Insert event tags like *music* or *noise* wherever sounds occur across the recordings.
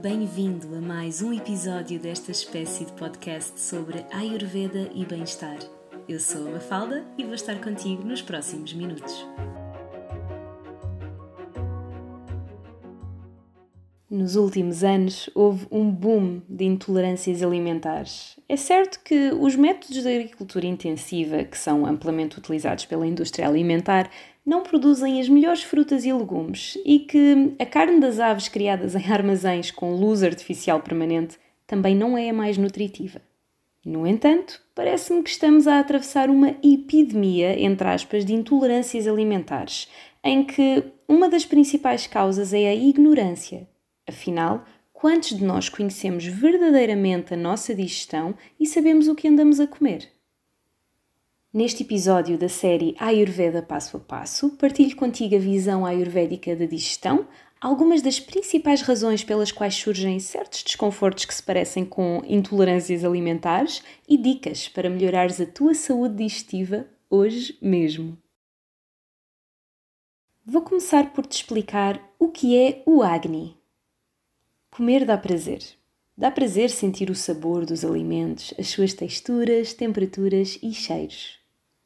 Bem-vindo a mais um episódio desta espécie de podcast sobre Ayurveda e bem-estar. Eu sou a Mafalda e vou estar contigo nos próximos minutos. Nos últimos anos houve um boom de intolerâncias alimentares. É certo que os métodos de agricultura intensiva, que são amplamente utilizados pela indústria alimentar, não produzem as melhores frutas e legumes e que a carne das aves criadas em armazéns com luz artificial permanente também não é a mais nutritiva. No entanto, parece-me que estamos a atravessar uma epidemia, entre aspas, de intolerâncias alimentares, em que uma das principais causas é a ignorância. Afinal, quantos de nós conhecemos verdadeiramente a nossa digestão e sabemos o que andamos a comer? Neste episódio da série Ayurveda Passo a Passo, partilho contigo a visão ayurvédica da digestão, algumas das principais razões pelas quais surgem certos desconfortos que se parecem com intolerâncias alimentares e dicas para melhorares a tua saúde digestiva hoje mesmo. Vou começar por te explicar o que é o Agni. Comer dá prazer. Dá prazer sentir o sabor dos alimentos, as suas texturas, temperaturas e cheiros.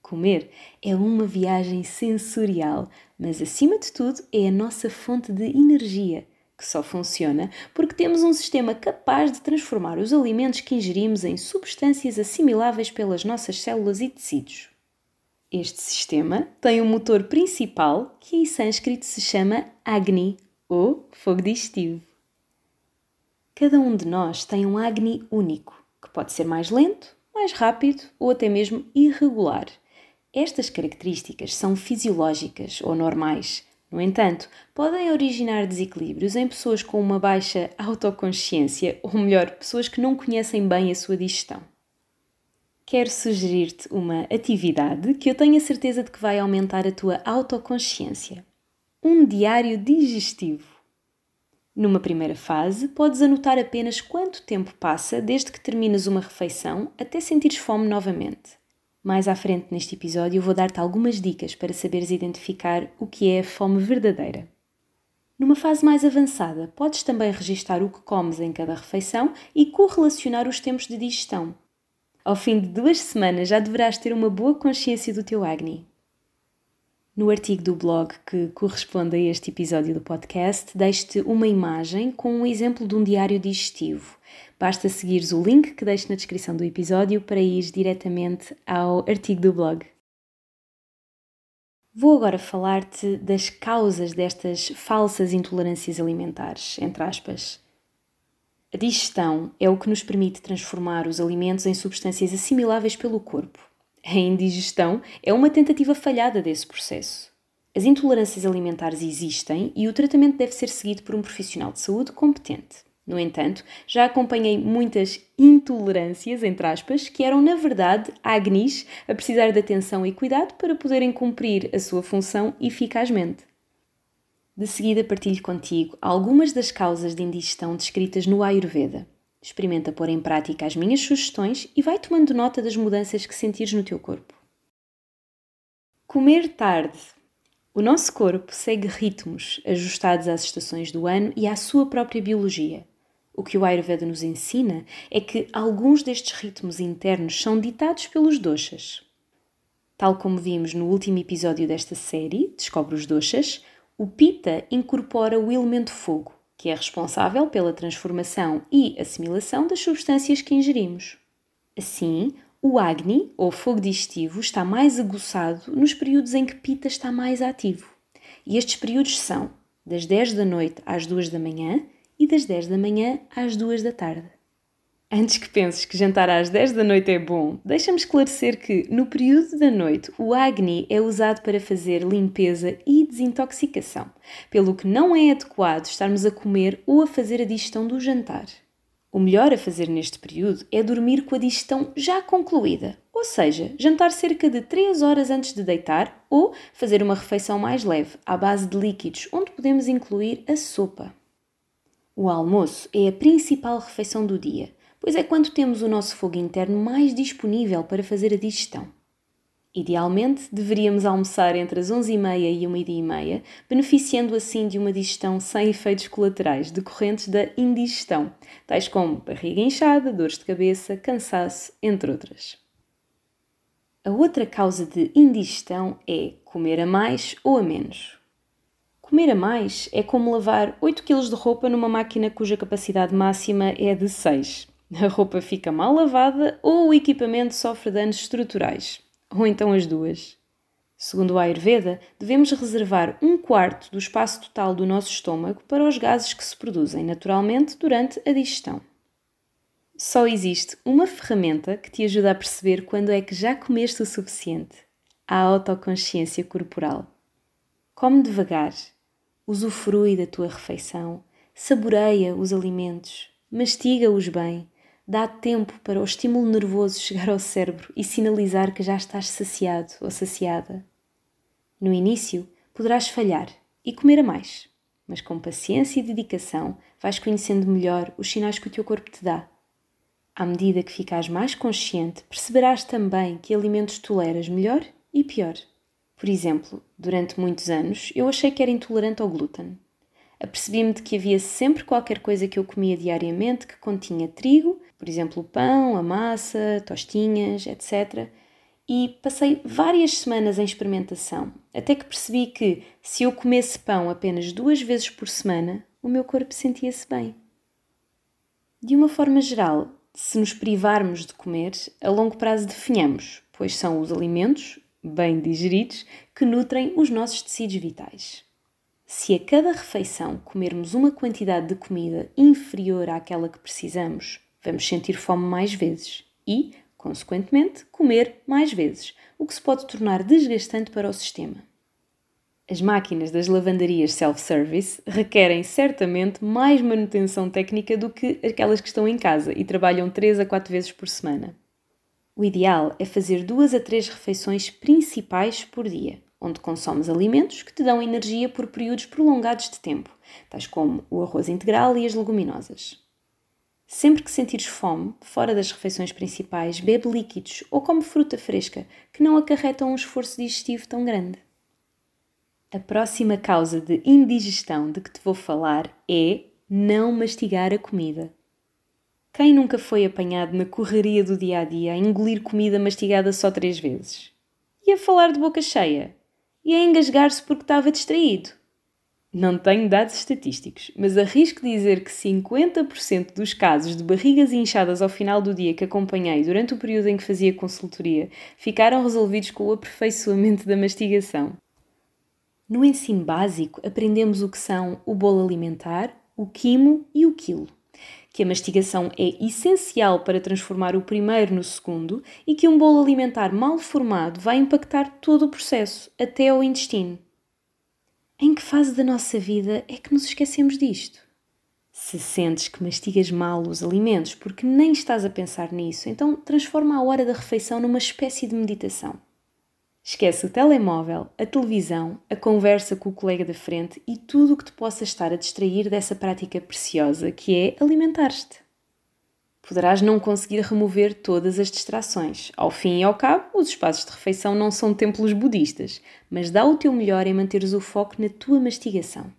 Comer é uma viagem sensorial, mas acima de tudo é a nossa fonte de energia, que só funciona porque temos um sistema capaz de transformar os alimentos que ingerimos em substâncias assimiláveis pelas nossas células e tecidos. Este sistema tem um motor principal que em sânscrito se chama Agni, ou fogo digestivo. Cada um de nós tem um Agni único, que pode ser mais lento, mais rápido ou até mesmo irregular estas características são fisiológicas ou normais. No entanto, podem originar desequilíbrios em pessoas com uma baixa autoconsciência, ou melhor, pessoas que não conhecem bem a sua digestão. Quero sugerir-te uma atividade que eu tenho a certeza de que vai aumentar a tua autoconsciência. Um diário digestivo. Numa primeira fase, podes anotar apenas quanto tempo passa desde que terminas uma refeição até sentires fome novamente. Mais à frente neste episódio vou dar-te algumas dicas para saberes identificar o que é a fome verdadeira. Numa fase mais avançada, podes também registar o que comes em cada refeição e correlacionar os tempos de digestão. Ao fim de duas semanas já deverás ter uma boa consciência do teu Agni. No artigo do blog que corresponde a este episódio do podcast, deixo-te uma imagem com um exemplo de um diário digestivo. Basta seguires o link que deixo na descrição do episódio para ir diretamente ao artigo do blog. Vou agora falar-te das causas destas falsas intolerâncias alimentares, entre aspas. A digestão é o que nos permite transformar os alimentos em substâncias assimiláveis pelo corpo. A indigestão é uma tentativa falhada desse processo. As intolerâncias alimentares existem e o tratamento deve ser seguido por um profissional de saúde competente. No entanto, já acompanhei muitas intolerâncias, entre aspas, que eram na verdade agnis a precisar de atenção e cuidado para poderem cumprir a sua função eficazmente. De seguida partilho contigo algumas das causas de indigestão descritas no Ayurveda. Experimenta pôr em prática as minhas sugestões e vai tomando nota das mudanças que sentires no teu corpo. Comer tarde. O nosso corpo segue ritmos ajustados às estações do ano e à sua própria biologia. O que o Ayurveda nos ensina é que alguns destes ritmos internos são ditados pelos doshas. Tal como vimos no último episódio desta série, Descobre os Doshas, o Pitta incorpora o elemento fogo que é responsável pela transformação e assimilação das substâncias que ingerimos. Assim, o Agni, ou fogo digestivo, está mais aguçado nos períodos em que Pita está mais ativo. E estes períodos são das 10 da noite às 2 da manhã e das 10 da manhã às 2 da tarde. Antes que penses que jantar às 10 da noite é bom, deixa-me esclarecer que, no período da noite, o Agni é usado para fazer limpeza e desintoxicação, pelo que não é adequado estarmos a comer ou a fazer a digestão do jantar. O melhor a fazer neste período é dormir com a digestão já concluída, ou seja, jantar cerca de 3 horas antes de deitar ou fazer uma refeição mais leve, à base de líquidos, onde podemos incluir a sopa. O almoço é a principal refeição do dia pois é quando temos o nosso fogo interno mais disponível para fazer a digestão. Idealmente, deveríamos almoçar entre as 11h30 e 1h30, beneficiando assim de uma digestão sem efeitos colaterais decorrentes da indigestão, tais como barriga inchada, dores de cabeça, cansaço, entre outras. A outra causa de indigestão é comer a mais ou a menos. Comer a mais é como lavar 8 kg de roupa numa máquina cuja capacidade máxima é de 6. A roupa fica mal lavada ou o equipamento sofre danos estruturais ou então as duas. Segundo o Ayurveda, devemos reservar um quarto do espaço total do nosso estômago para os gases que se produzem naturalmente durante a digestão. Só existe uma ferramenta que te ajuda a perceber quando é que já comeste o suficiente: a autoconsciência corporal. Come devagar, usufrui da tua refeição, saboreia os alimentos, mastiga-os bem Dá tempo para o estímulo nervoso chegar ao cérebro e sinalizar que já estás saciado ou saciada. No início, poderás falhar e comer a mais, mas com paciência e dedicação vais conhecendo melhor os sinais que o teu corpo te dá. À medida que ficas mais consciente, perceberás também que alimentos toleras melhor e pior. Por exemplo, durante muitos anos eu achei que era intolerante ao glúten. Apercebi-me de que havia sempre qualquer coisa que eu comia diariamente que continha trigo por exemplo, o pão, a massa, tostinhas, etc. E passei várias semanas em experimentação, até que percebi que se eu comesse pão apenas duas vezes por semana, o meu corpo sentia-se bem. De uma forma geral, se nos privarmos de comer, a longo prazo definhamos, pois são os alimentos, bem digeridos, que nutrem os nossos tecidos vitais. Se a cada refeição comermos uma quantidade de comida inferior àquela que precisamos, vamos sentir fome mais vezes e, consequentemente, comer mais vezes, o que se pode tornar desgastante para o sistema. As máquinas das lavandarias self-service requerem certamente mais manutenção técnica do que aquelas que estão em casa e trabalham 3 a 4 vezes por semana. O ideal é fazer duas a três refeições principais por dia, onde consomes alimentos que te dão energia por períodos prolongados de tempo, tais como o arroz integral e as leguminosas. Sempre que sentires fome, fora das refeições principais, bebe líquidos ou come fruta fresca, que não acarretam um esforço digestivo tão grande. A próxima causa de indigestão de que te vou falar é não mastigar a comida. Quem nunca foi apanhado na correria do dia a dia a engolir comida mastigada só três vezes? E a falar de boca cheia? E a engasgar-se porque estava distraído? Não tenho dados estatísticos, mas arrisco dizer que 50% dos casos de barrigas inchadas ao final do dia que acompanhei durante o período em que fazia consultoria ficaram resolvidos com o aperfeiçoamento da mastigação. No ensino básico, aprendemos o que são o bolo alimentar, o quimo e o quilo. Que a mastigação é essencial para transformar o primeiro no segundo e que um bolo alimentar mal formado vai impactar todo o processo, até ao intestino. Em que fase da nossa vida é que nos esquecemos disto? Se sentes que mastigas mal os alimentos porque nem estás a pensar nisso, então transforma a hora da refeição numa espécie de meditação. Esquece o telemóvel, a televisão, a conversa com o colega da frente e tudo o que te possa estar a distrair dessa prática preciosa que é alimentar-te poderás não conseguir remover todas as distrações. Ao fim e ao cabo, os espaços de refeição não são templos budistas, mas dá o teu melhor em manteres o foco na tua mastigação.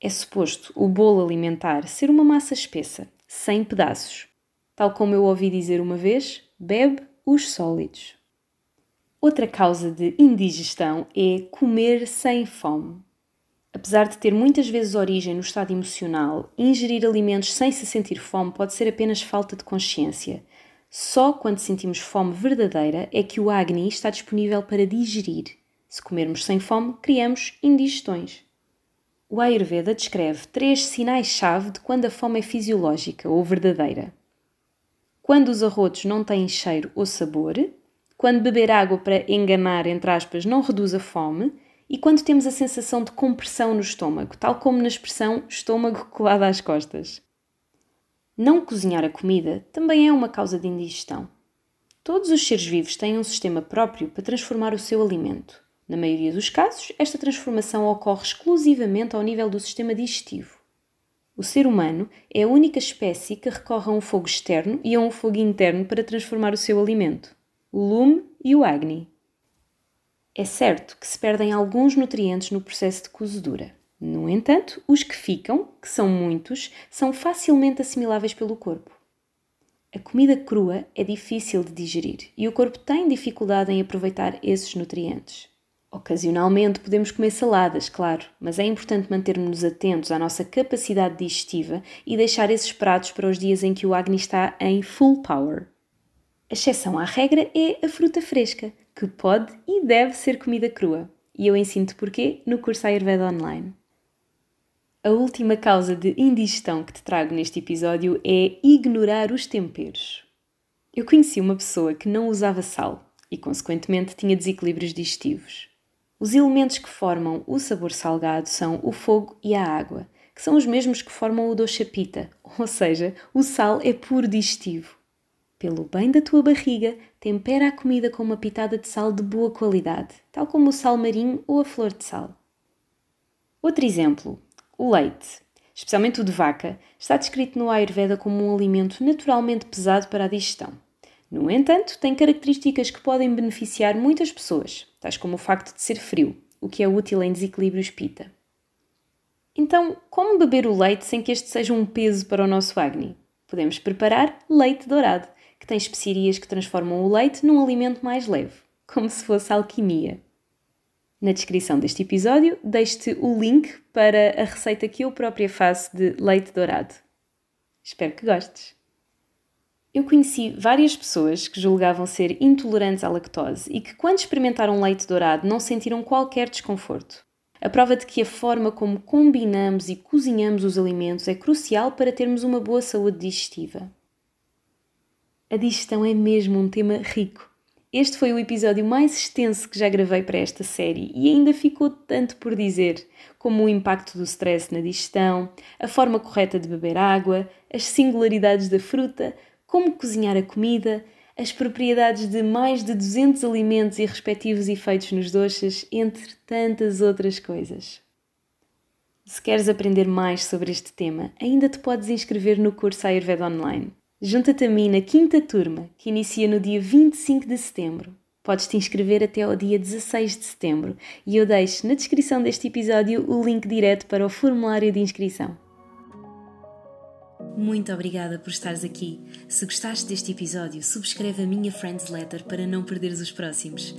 É suposto o bolo alimentar ser uma massa espessa, sem pedaços. Tal como eu ouvi dizer uma vez, bebe os sólidos. Outra causa de indigestão é comer sem fome. Apesar de ter muitas vezes origem no estado emocional, ingerir alimentos sem se sentir fome pode ser apenas falta de consciência. Só quando sentimos fome verdadeira é que o Agni está disponível para digerir. Se comermos sem fome, criamos indigestões. O Ayurveda descreve três sinais-chave de quando a fome é fisiológica ou verdadeira. Quando os arrotos não têm cheiro ou sabor, quando beber água para enganar, entre aspas, não reduz a fome e quando temos a sensação de compressão no estômago, tal como na expressão estômago colado às costas. Não cozinhar a comida também é uma causa de indigestão. Todos os seres vivos têm um sistema próprio para transformar o seu alimento. Na maioria dos casos, esta transformação ocorre exclusivamente ao nível do sistema digestivo. O ser humano é a única espécie que recorre a um fogo externo e a um fogo interno para transformar o seu alimento: o lume e o agni. É certo que se perdem alguns nutrientes no processo de cozedura. No entanto, os que ficam, que são muitos, são facilmente assimiláveis pelo corpo. A comida crua é difícil de digerir e o corpo tem dificuldade em aproveitar esses nutrientes. Ocasionalmente podemos comer saladas, claro, mas é importante mantermos-nos atentos à nossa capacidade digestiva e deixar esses pratos para os dias em que o Agni está em full power. A exceção à regra é a fruta fresca, que pode e deve ser comida crua. E eu ensino-te porquê no curso Ayurveda Online. A última causa de indigestão que te trago neste episódio é ignorar os temperos. Eu conheci uma pessoa que não usava sal e, consequentemente, tinha desequilíbrios digestivos. Os elementos que formam o sabor salgado são o fogo e a água, que são os mesmos que formam o doce pita, *laughs* ou seja, o sal é puro digestivo. Pelo bem da tua barriga, tempera a comida com uma pitada de sal de boa qualidade, tal como o sal marinho ou a flor de sal. Outro exemplo, o leite, especialmente o de vaca, está descrito no Ayurveda como um alimento naturalmente pesado para a digestão. No entanto, tem características que podem beneficiar muitas pessoas, tais como o facto de ser frio, o que é útil em desequilíbrios pita. Então, como beber o leite sem que este seja um peso para o nosso Agni? Podemos preparar leite dourado, que tem especiarias que transformam o leite num alimento mais leve, como se fosse alquimia. Na descrição deste episódio, deixo-te o link para a receita que eu própria faço de leite dourado. Espero que gostes! Eu conheci várias pessoas que julgavam ser intolerantes à lactose e que, quando experimentaram leite dourado, não sentiram qualquer desconforto. A prova de que a forma como combinamos e cozinhamos os alimentos é crucial para termos uma boa saúde digestiva. A digestão é mesmo um tema rico. Este foi o episódio mais extenso que já gravei para esta série e ainda ficou tanto por dizer, como o impacto do stress na digestão, a forma correta de beber água, as singularidades da fruta, como cozinhar a comida, as propriedades de mais de 200 alimentos e respectivos efeitos nos doces, entre tantas outras coisas. Se queres aprender mais sobre este tema, ainda te podes inscrever no curso Ayurveda Online. Junta-te a mim na quinta turma, que inicia no dia 25 de setembro. Podes te inscrever até ao dia 16 de setembro e eu deixo na descrição deste episódio o link direto para o formulário de inscrição. Muito obrigada por estares aqui. Se gostaste deste episódio, subscreve a minha Friends Letter para não perderes os próximos.